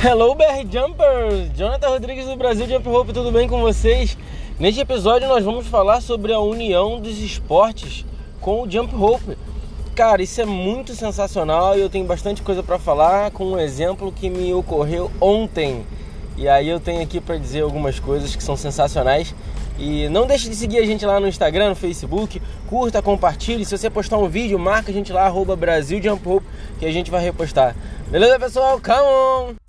Hello BR Jumpers! Jonathan Rodrigues do Brasil Jump Rope, tudo bem com vocês? Neste episódio nós vamos falar sobre a união dos esportes com o Jump Rope. Cara, isso é muito sensacional e eu tenho bastante coisa para falar com um exemplo que me ocorreu ontem. E aí eu tenho aqui para dizer algumas coisas que são sensacionais. E não deixe de seguir a gente lá no Instagram, no Facebook, curta, compartilhe. Se você postar um vídeo, marca a gente lá, arroba Brasil Jump Rope, que a gente vai repostar. Beleza, pessoal? Come on!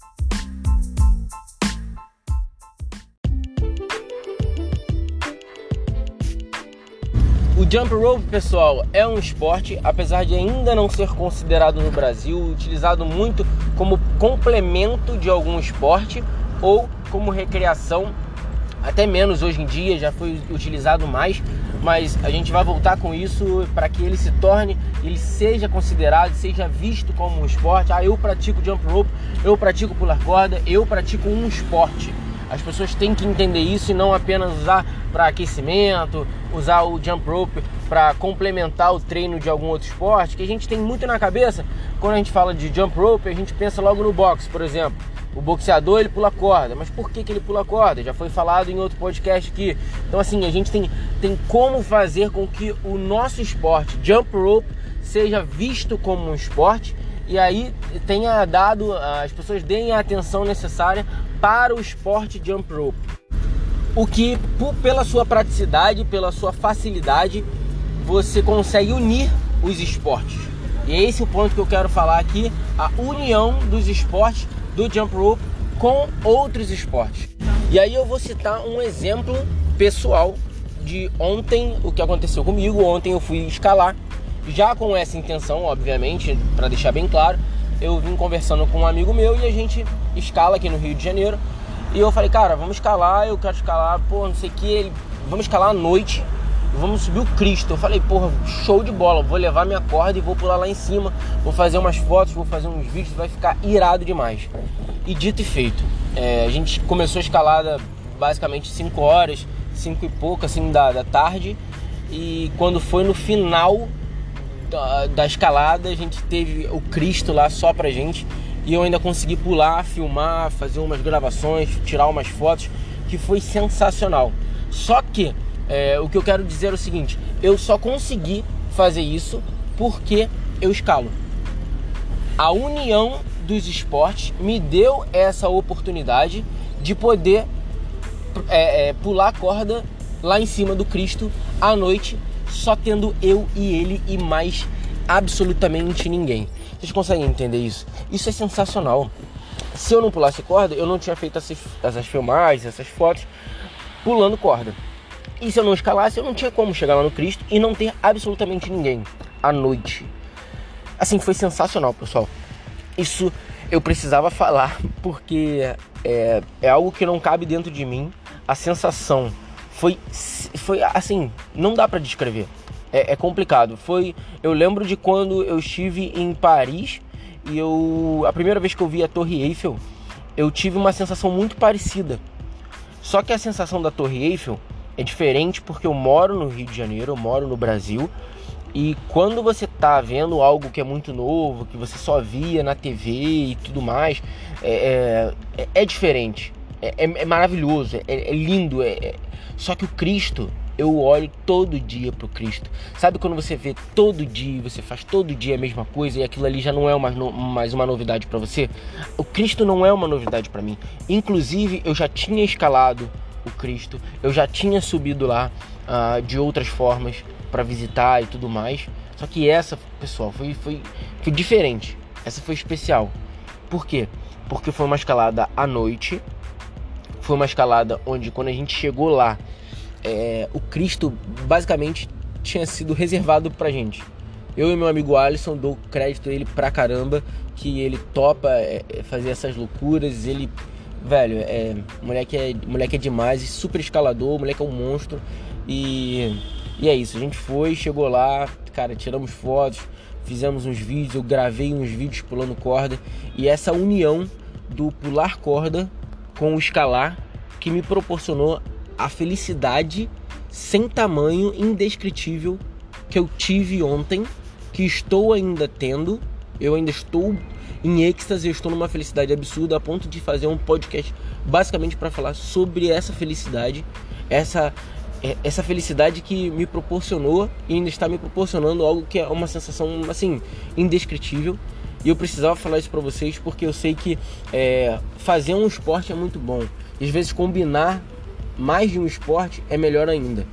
O jump rope, pessoal, é um esporte, apesar de ainda não ser considerado no Brasil, utilizado muito como complemento de algum esporte ou como recreação, até menos hoje em dia, já foi utilizado mais, mas a gente vai voltar com isso para que ele se torne, ele seja considerado, seja visto como um esporte. Ah, eu pratico jump rope, eu pratico pular corda, eu pratico um esporte. As pessoas têm que entender isso e não apenas usar para aquecimento, usar o jump rope para complementar o treino de algum outro esporte, que a gente tem muito na cabeça. Quando a gente fala de jump rope, a gente pensa logo no boxe, por exemplo. O boxeador ele pula corda, mas por que, que ele pula corda? Já foi falado em outro podcast aqui. Então assim, a gente tem, tem como fazer com que o nosso esporte, jump rope, seja visto como um esporte e aí tenha dado, as pessoas deem a atenção necessária para o esporte jump rope. O que, pela sua praticidade, pela sua facilidade, você consegue unir os esportes. E é esse o ponto que eu quero falar aqui, a união dos esportes do jump rope com outros esportes. E aí eu vou citar um exemplo pessoal de ontem, o que aconteceu comigo. Ontem eu fui escalar já com essa intenção, obviamente, para deixar bem claro, eu vim conversando com um amigo meu e a gente escala aqui no Rio de Janeiro. E eu falei, cara, vamos escalar, eu quero escalar, pô, não sei o que, ele, vamos escalar à noite, vamos subir o Cristo. Eu falei, porra, show de bola, vou levar minha corda e vou pular lá em cima, vou fazer umas fotos, vou fazer uns vídeos, vai ficar irado demais. E dito e feito, é, a gente começou a escalada basicamente 5 horas, 5 e pouco assim da, da tarde, e quando foi no final da, da, escalada, a gente teve o Cristo lá só pra gente. E eu ainda consegui pular, filmar, fazer umas gravações, tirar umas fotos, que foi sensacional. Só que é, o que eu quero dizer é o seguinte: eu só consegui fazer isso porque eu escalo. A união dos esportes me deu essa oportunidade de poder é, é, pular a corda lá em cima do Cristo à noite só tendo eu e ele e mais absolutamente ninguém. Vocês conseguem entender isso? Isso é sensacional. Se eu não pulasse corda, eu não tinha feito essas, essas filmagens, essas fotos pulando corda. E se eu não escalasse, eu não tinha como chegar lá no Cristo e não ter absolutamente ninguém à noite. Assim, foi sensacional, pessoal. Isso eu precisava falar porque é, é algo que não cabe dentro de mim. A sensação foi, foi assim, não dá para descrever. É, é, complicado. Foi, eu lembro de quando eu estive em Paris e eu, a primeira vez que eu vi a Torre Eiffel, eu tive uma sensação muito parecida. Só que a sensação da Torre Eiffel é diferente porque eu moro no Rio de Janeiro, eu moro no Brasil. E quando você tá vendo algo que é muito novo, que você só via na TV e tudo mais, é, é, é diferente. É, é, é maravilhoso, é, é lindo. É, só que o Cristo, eu olho todo dia pro Cristo. Sabe quando você vê todo dia, você faz todo dia a mesma coisa e aquilo ali já não é mais, mais uma novidade para você? O Cristo não é uma novidade para mim. Inclusive, eu já tinha escalado o Cristo, eu já tinha subido lá uh, de outras formas para visitar e tudo mais. Só que essa, pessoal, foi, foi, foi diferente. Essa foi especial. Por quê? Porque foi uma escalada à noite, foi uma escalada onde quando a gente chegou lá, é, o Cristo basicamente tinha sido reservado pra gente. Eu e meu amigo Alisson dou crédito a ele pra caramba, que ele topa é, é fazer essas loucuras, ele velho, é, moleque é, moleque é demais, super escalador, moleque é um monstro. E, e é isso, a gente foi, chegou lá, cara, tiramos fotos, fizemos uns vídeos, eu gravei uns vídeos pulando corda. E essa união do pular corda com o escalar que me proporcionou a felicidade sem tamanho indescritível que eu tive ontem, que estou ainda tendo Eu ainda estou em êxtase, eu estou numa felicidade absurda a ponto de fazer um podcast basicamente para falar sobre essa felicidade, essa é, essa felicidade que me proporcionou e ainda está me proporcionando algo que é uma sensação assim indescritível. E eu precisava falar isso para vocês porque eu sei que é, fazer um esporte é muito bom. E às vezes combinar mais de um esporte é melhor ainda.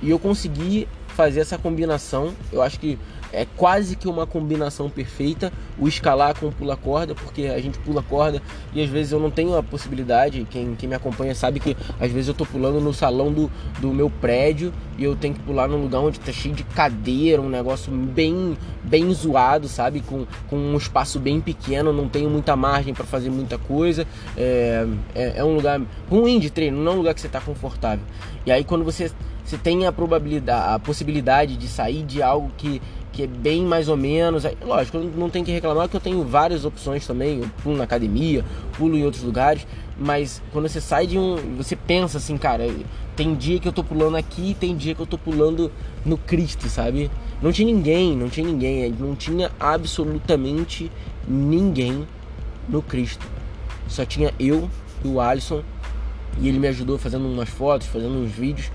E eu consegui fazer essa combinação. Eu acho que é quase que uma combinação perfeita o escalar com o pula corda, porque a gente pula corda e às vezes eu não tenho a possibilidade. Quem, quem me acompanha sabe que às vezes eu tô pulando no salão do, do meu prédio e eu tenho que pular num lugar onde tá cheio de cadeira, um negócio bem bem zoado, sabe? Com, com um espaço bem pequeno, não tenho muita margem para fazer muita coisa. É, é, é um lugar ruim de treino, não é um lugar que você tá confortável. E aí quando você você tem a probabilidade, a possibilidade de sair de algo que que é bem mais ou menos. Lógico, não tem que reclamar que eu tenho várias opções também. Eu pulo na academia, pulo em outros lugares. Mas quando você sai de um. Você pensa assim, cara, tem dia que eu tô pulando aqui, tem dia que eu tô pulando no Cristo, sabe? Não tinha ninguém, não tinha ninguém, não tinha absolutamente ninguém no Cristo. Só tinha eu e o Alisson. E ele me ajudou fazendo umas fotos, fazendo uns vídeos.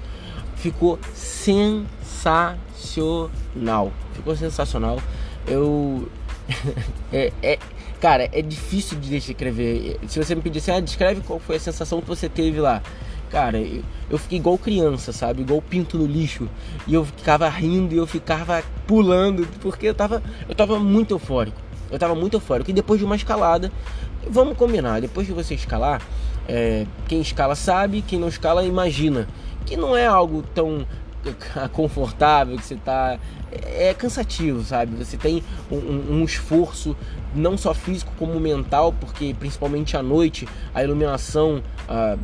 Ficou sensacional ficou sensacional. Eu. é, é, cara, é difícil de descrever. Se você me pedisse, ah, descreve qual foi a sensação que você teve lá. Cara, eu, fiquei igual criança, sabe? Igual pinto no lixo. E eu ficava rindo e eu ficava pulando, porque eu tava, eu tava muito eufórico. Eu tava muito eufórico. E depois de uma escalada, vamos combinar, depois de você escalar, é, quem escala sabe, quem não escala imagina. Que não é algo tão confortável, que você tá. É cansativo, sabe? Você tem um, um, esforço não só físico como mental, porque principalmente à noite a iluminação, ah,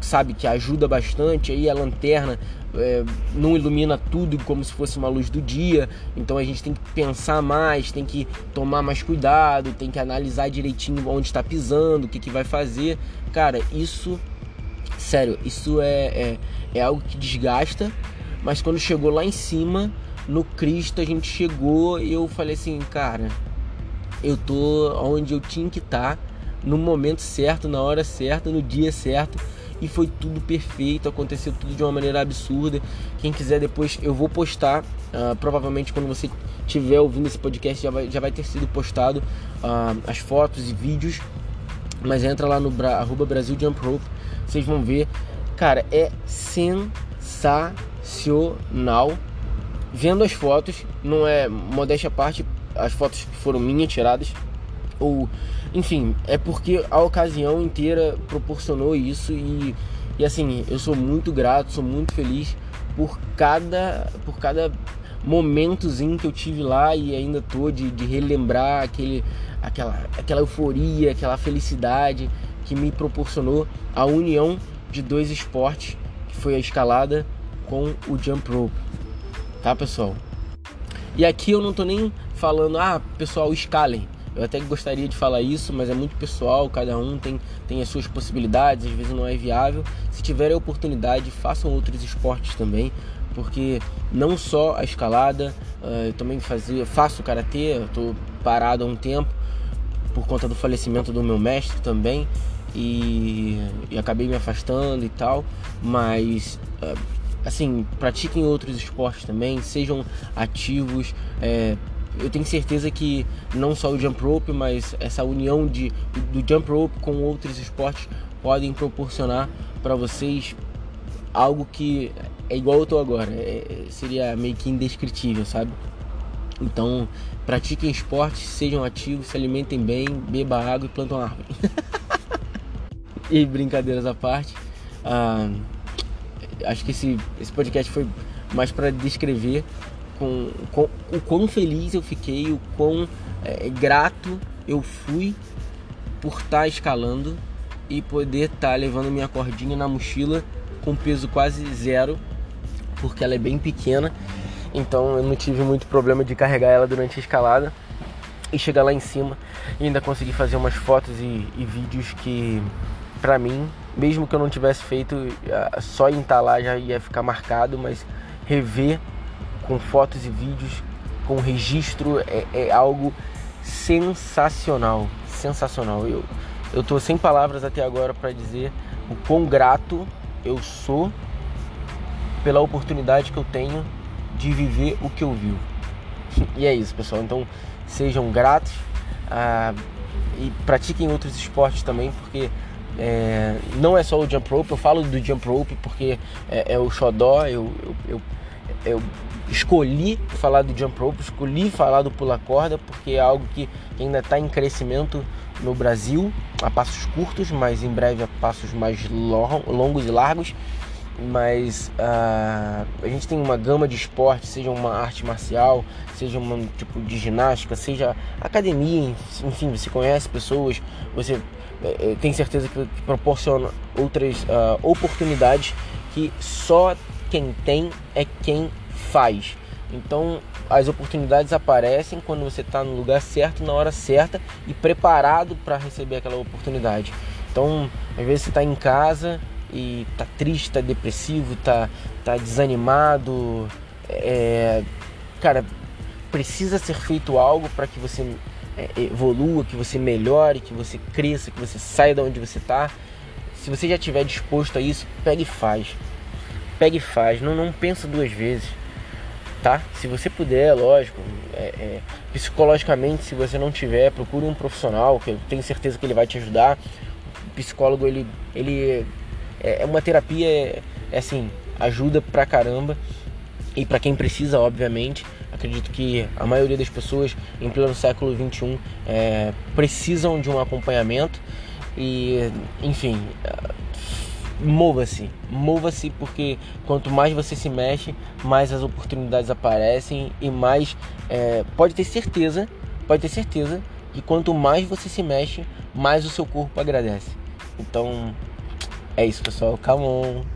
sabe, que ajuda bastante. Aí a lanterna é, não ilumina tudo como se fosse uma luz do dia, então a gente tem que pensar mais, tem que tomar mais cuidado, tem que analisar direitinho onde está pisando, o que, que vai fazer. Cara, isso, sério, isso é, é, é algo que desgasta mas quando chegou lá em cima, no Cristo, a gente chegou e eu falei assim, cara, eu tô onde eu tinha que estar, tá, no momento certo, na hora certa, no dia certo. E foi tudo perfeito, aconteceu tudo de uma maneira absurda. Quem quiser depois, eu vou postar. Uh, provavelmente quando você estiver ouvindo esse podcast já vai, já vai ter sido postado uh, as fotos e vídeos. Mas entra lá no bra, arroba Brasil Jump Rope, vocês vão ver. Cara, é sensacional. Vendo as fotos, não é modéstia à parte, as fotos foram minhas tiradas, ou enfim, é porque a ocasião inteira proporcionou isso e, e assim, eu sou muito grato, sou muito feliz por cada por cada momentozinho que eu tive lá e ainda tô de, de relembrar aquele aquela aquela euforia, aquela felicidade que me proporcionou a união de dois esportes, que foi a escalada com o jump rope, tá pessoal? E aqui eu não tô nem falando, ah, pessoal, escalem. Eu até gostaria de falar isso, mas é muito pessoal, cada um tem, tem as suas possibilidades, às vezes não é viável. Se tiverem a oportunidade, façam outros esportes também, porque não só a escalada, uh, eu também fazia, faço karatê, eu tô parado há um tempo por conta do falecimento do meu mestre também e, e acabei me afastando e tal, mas uh, assim, pratiquem outros esportes também, sejam ativos. É, eu tenho certeza que não só o jump rope, mas essa união de, do jump rope com outros esportes podem proporcionar para vocês algo que é igual eu tô agora. É, seria meio que indescritível, sabe? Então, pratiquem esportes, sejam ativos, se alimentem bem, beba água e plantam árvore. e brincadeiras à parte. Ah, acho que esse, esse podcast foi mais para descrever com, com, o quão feliz eu fiquei, o quão é, grato eu fui por estar tá escalando e poder estar tá levando minha cordinha na mochila com peso quase zero, porque ela é bem pequena, então eu não tive muito problema de carregar ela durante a escalada e chegar lá em cima e ainda conseguir fazer umas fotos e, e vídeos que para mim mesmo que eu não tivesse feito, só em estar lá já ia ficar marcado, mas rever com fotos e vídeos, com registro, é, é algo sensacional, sensacional. Eu, eu tô sem palavras até agora para dizer o quão grato eu sou pela oportunidade que eu tenho de viver o que eu vivo. E é isso, pessoal. Então sejam gratos ah, e pratiquem outros esportes também, porque é, não é só o jump rope. Eu falo do jump rope porque é, é o xodó. Eu, eu, eu, eu, escolhi falar do jump rope, escolhi falar do pula corda porque é algo que ainda está em crescimento no Brasil a passos curtos, mas em breve a passos mais longos e largos mas uh, a gente tem uma gama de esportes, seja uma arte marcial, seja um tipo de ginástica, seja academia, enfim, você conhece pessoas, você é, tem certeza que, que proporciona outras uh, oportunidades que só quem tem é quem faz. Então as oportunidades aparecem quando você está no lugar certo, na hora certa e preparado para receber aquela oportunidade. Então, às vezes você está em casa e tá triste, tá depressivo, tá, tá desanimado, é, cara, precisa ser feito algo para que você é, evolua, que você melhore, que você cresça, que você saia de onde você tá. Se você já estiver disposto a isso, pegue e faz. Pegue e faz, não, não pensa duas vezes. Tá? Se você puder, lógico, é, é, psicologicamente, se você não tiver, procure um profissional, que eu tenho certeza que ele vai te ajudar. O psicólogo, ele, ele é, é uma terapia, é, é assim, ajuda pra caramba. E para quem precisa, obviamente, acredito que a maioria das pessoas em pleno século 21 é, precisam de um acompanhamento e, enfim, mova-se, mova-se porque quanto mais você se mexe, mais as oportunidades aparecem e mais é, pode ter certeza, pode ter certeza que quanto mais você se mexe, mais o seu corpo agradece. Então é isso, pessoal. On.